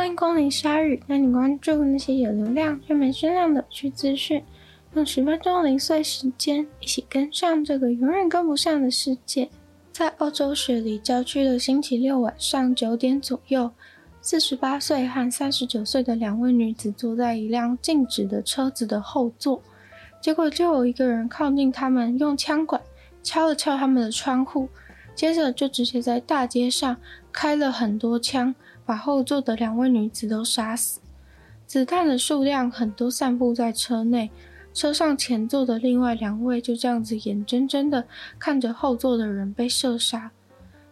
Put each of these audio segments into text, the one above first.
欢迎光临鲨鱼，带你关注那些有流量却没声量的趣资讯。用十分钟零碎时间，一起跟上这个永远跟不上的世界。在澳洲雪梨郊区的星期六晚上九点左右，四十八岁和三十九岁的两位女子坐在一辆静止的车子的后座，结果就有一个人靠近他们，用枪管敲了敲他们的窗户，接着就直接在大街上开了很多枪。把后座的两位女子都杀死，子弹的数量很多，散布在车内。车上前座的另外两位就这样子眼睁睁的看着后座的人被射杀。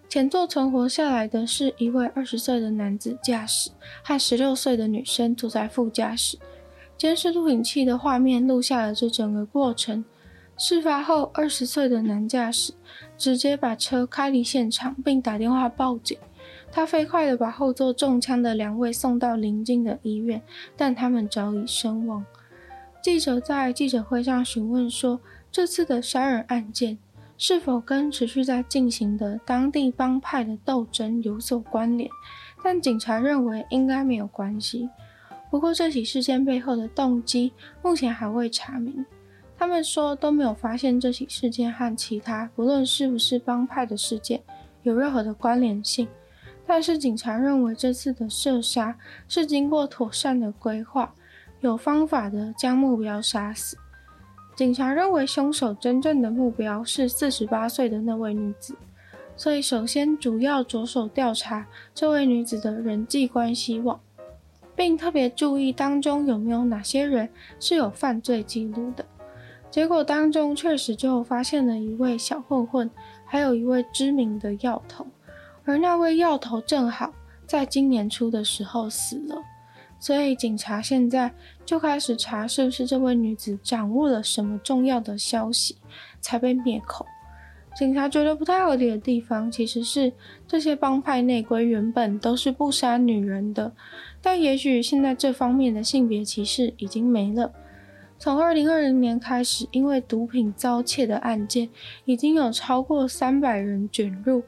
前座存活下来的是一位二十岁的男子驾驶，和十六岁的女生坐在副驾驶。监视录影器的画面录下了这整个过程。事发后，二十岁的男驾驶直接把车开离现场，并打电话报警。他飞快地把后座中枪的两位送到邻近的医院，但他们早已身亡。记者在记者会上询问说：“这次的杀人案件是否跟持续在进行的当地帮派的斗争有所关联？”但警察认为应该没有关系。不过，这起事件背后的动机目前还未查明。他们说都没有发现这起事件和其他不论是不是帮派的事件有任何的关联性。但是警察认为这次的射杀是经过妥善的规划，有方法的将目标杀死。警察认为凶手真正的目标是四十八岁的那位女子，所以首先主要着手调查这位女子的人际关系网，并特别注意当中有没有哪些人是有犯罪记录的。结果当中确实就发现了一位小混混，还有一位知名的药头。而那位药头正好在今年初的时候死了，所以警察现在就开始查是不是这位女子掌握了什么重要的消息才被灭口。警察觉得不太合理的地方，其实是这些帮派内规原本都是不杀女人的，但也许现在这方面的性别歧视已经没了。从二零二零年开始，因为毒品遭窃的案件已经有超过三百人卷入。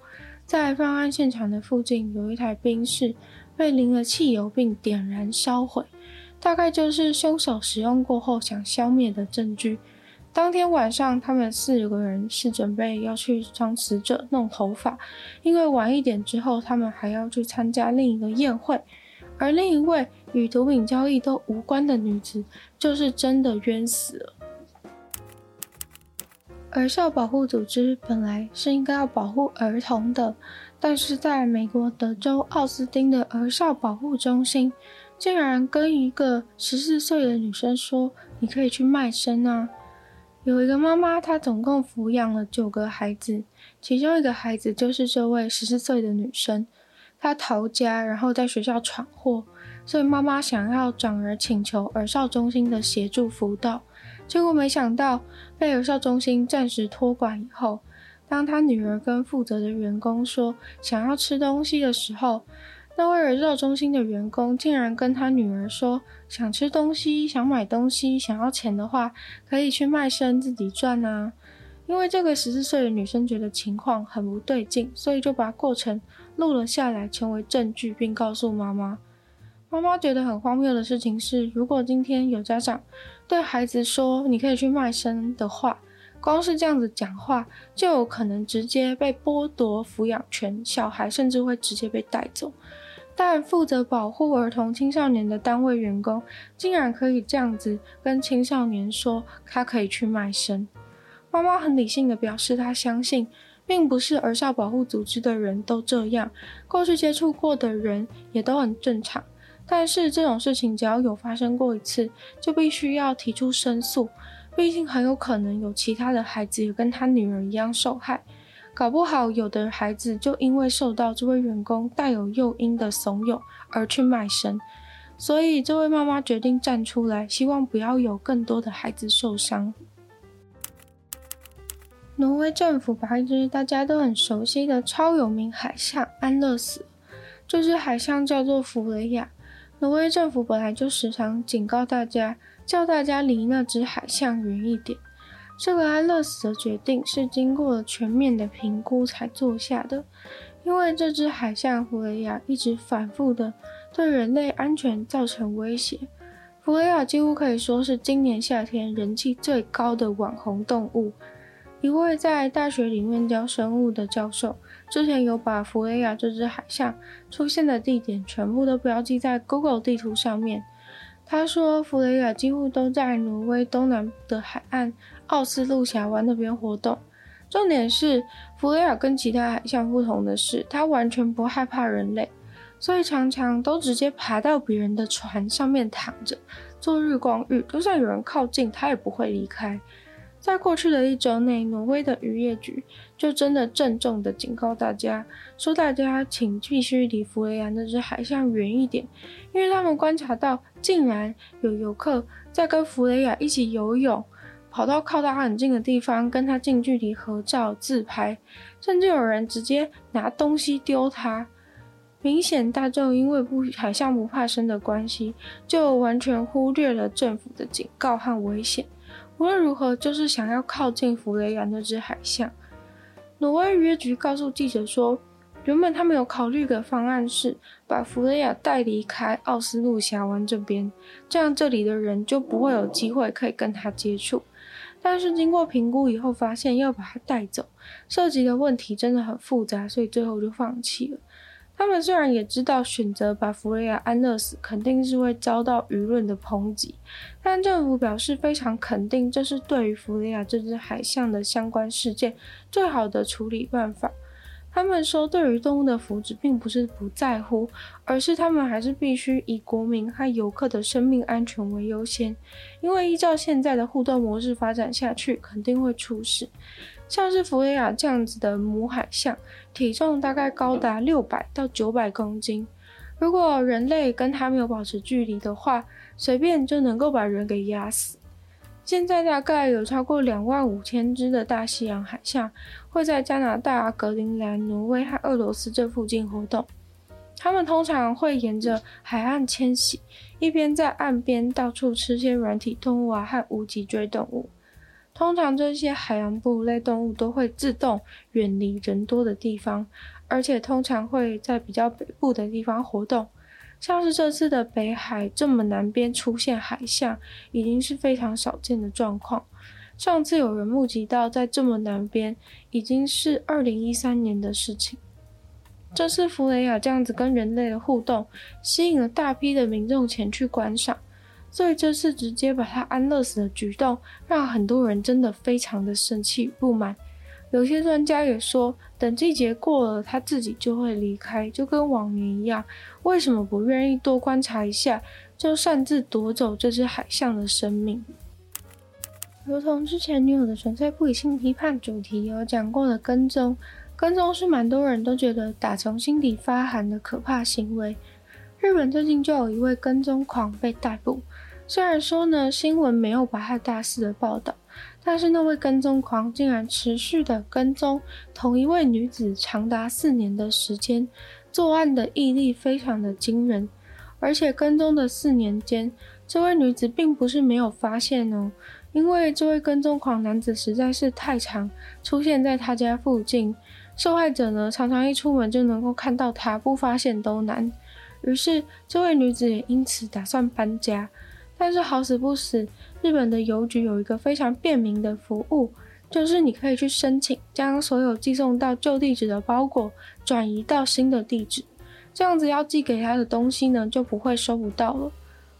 在犯案现场的附近，有一台冰室被淋了汽油并点燃烧毁，大概就是凶手使用过后想消灭的证据。当天晚上，他们四个人是准备要去帮死者弄头发，因为晚一点之后，他们还要去参加另一个宴会。而另一位与毒品交易都无关的女子，就是真的冤死了。儿少保护组织本来是应该要保护儿童的，但是在美国德州奥斯汀的儿少保护中心，竟然跟一个十四岁的女生说：“你可以去卖身啊！”有一个妈妈，她总共抚养了九个孩子，其中一个孩子就是这位十四岁的女生。她逃家，然后在学校闯祸，所以妈妈想要转而请求儿少中心的协助辅导。结果没想到被儿少中心暂时托管以后，当他女儿跟负责的员工说想要吃东西的时候，那位儿少中心的员工竟然跟他女儿说想吃东西、想买东西、想要钱的话，可以去卖身自己赚啊。因为这个十四岁的女生觉得情况很不对劲，所以就把过程录了下来，成为证据，并告诉妈妈。妈妈觉得很荒谬的事情是，如果今天有家长对孩子说“你可以去卖身”的话，光是这样子讲话就有可能直接被剥夺抚养权，小孩甚至会直接被带走。但负责保护儿童青少年的单位员工竟然可以这样子跟青少年说他可以去卖身。妈妈很理性的表示，她相信并不是儿少保护组织的人都这样，过去接触过的人也都很正常。但是这种事情只要有发生过一次，就必须要提出申诉。毕竟很有可能有其他的孩子也跟他女儿一样受害，搞不好有的孩子就因为受到这位员工带有诱因的怂恿而去卖身。所以这位妈妈决定站出来，希望不要有更多的孩子受伤。挪威政府把一只大家都很熟悉的超有名海象安乐死，这只海象叫做弗雷亚。挪威政府本来就时常警告大家，叫大家离那只海象远一点。这个安乐死的决定是经过了全面的评估才做下的，因为这只海象弗雷亚一直反复的对人类安全造成威胁。弗雷亚几乎可以说是今年夏天人气最高的网红动物。一位在大学里面教生物的教授，之前有把弗雷亚这只海象出现的地点全部都标记在 Google 地图上面。他说，弗雷亚几乎都在挪威东南的海岸奥斯陆峡湾那边活动。重点是，弗雷亚跟其他海象不同的是，它完全不害怕人类，所以常常都直接爬到别人的船上面躺着做日光浴，就算有人靠近，它也不会离开。在过去的一周内，挪威的渔业局就真的郑重的警告大家，说大家请必须离弗雷亚那只海象远一点，因为他们观察到，竟然有游客在跟弗雷亚一起游泳，跑到靠他很近的地方跟他近距离合照自拍，甚至有人直接拿东西丢他。明显大众因为不海象不怕生的关系，就完全忽略了政府的警告和危险。无论如何，就是想要靠近弗雷亚那只海象。挪威渔业局告诉记者说，原本他们有考虑的方案是把弗雷亚带离开奥斯陆峡湾这边，这样这里的人就不会有机会可以跟他接触。但是经过评估以后，发现要把他带走，涉及的问题真的很复杂，所以最后就放弃了。他们虽然也知道选择把弗雷亚安乐死肯定是会遭到舆论的抨击，但政府表示非常肯定，这是对于弗雷亚这只海象的相关事件最好的处理办法。他们说，对于动物的福祉并不是不在乎，而是他们还是必须以国民和游客的生命安全为优先，因为依照现在的互动模式发展下去，肯定会出事。像是弗雷亚这样子的母海象，体重大概高达六百到九百公斤。如果人类跟它没有保持距离的话，随便就能够把人给压死。现在大概有超过两万五千只的大西洋海象会在加拿大、格陵兰、挪威和俄罗斯这附近活动。它们通常会沿着海岸迁徙，一边在岸边到处吃些软体动物啊和无脊椎动物。通常这些海洋哺乳类动物都会自动远离人多的地方，而且通常会在比较北部的地方活动。像是这次的北海这么南边出现海象，已经是非常少见的状况。上次有人目击到在这么南边，已经是二零一三年的事情。这次弗雷亚这样子跟人类的互动，吸引了大批的民众前去观赏。所以这次直接把他安乐死的举动，让很多人真的非常的生气不满。有些专家也说，等季节过了，他自己就会离开，就跟往年一样。为什么不愿意多观察一下，就擅自夺走这只海象的生命？如同之前女友的纯粹不理性批判主题有讲过的跟踪，跟踪是蛮多人都觉得打从心底发寒的可怕行为。日本最近就有一位跟踪狂被逮捕。虽然说呢，新闻没有把他大肆的报道，但是那位跟踪狂竟然持续的跟踪同一位女子长达四年的时间，作案的毅力非常的惊人。而且跟踪的四年间，这位女子并不是没有发现哦，因为这位跟踪狂男子实在是太常出现在他家附近，受害者呢常常一出门就能够看到他，不发现都难。于是这位女子也因此打算搬家。但是好死不死，日本的邮局有一个非常便民的服务，就是你可以去申请将所有寄送到旧地址的包裹转移到新的地址，这样子要寄给他的东西呢就不会收不到了。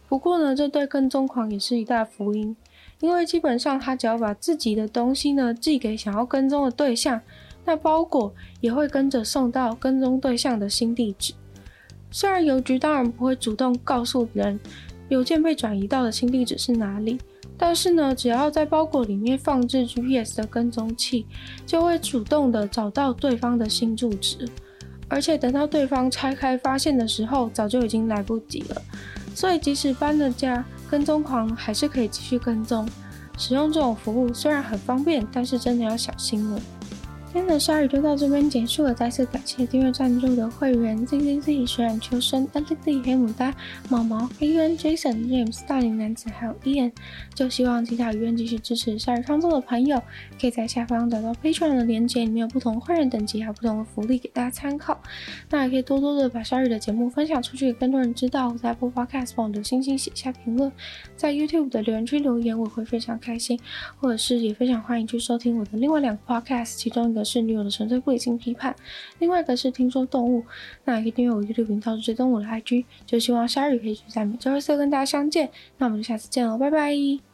不过呢，这对跟踪狂也是一大福音，因为基本上他只要把自己的东西呢寄给想要跟踪的对象，那包裹也会跟着送到跟踪对象的新地址。虽然邮局当然不会主动告诉人。邮件被转移到的新地址是哪里？但是呢，只要在包裹里面放置 GPS 的跟踪器，就会主动的找到对方的新住址。而且等到对方拆开发现的时候，早就已经来不及了。所以即使搬了家，跟踪狂还是可以继续跟踪。使用这种服务虽然很方便，但是真的要小心了。今天的鲨鱼就到这边结束了，再次感谢订阅赞助的会员 Z Z Z、水染秋生、Alex、黑牡丹、毛毛、黑恩、Jason、James、大龄男子还有 Ian。就希望其他有愿继续支持鲨鱼创作的朋友，可以在下方找到 Patreon 的链接，里面有不同会员等级还有不同的福利给大家参考。那也可以多多的把鲨鱼的节目分享出去，给更多人知道。在 Apple Podcast 帮我留星星写下评论，在 YouTube 的留言区留言，我会非常开心。或者是也非常欢迎去收听我的另外两个 Podcast，其中一个。是女友的纯粹不理性批判，另外一个是听说动物，那也可以订阅我 YouTube 频道，追踪我的 IG，就希望鲨鱼可以在每周二四跟大家相见，那我们就下次见喽，拜拜。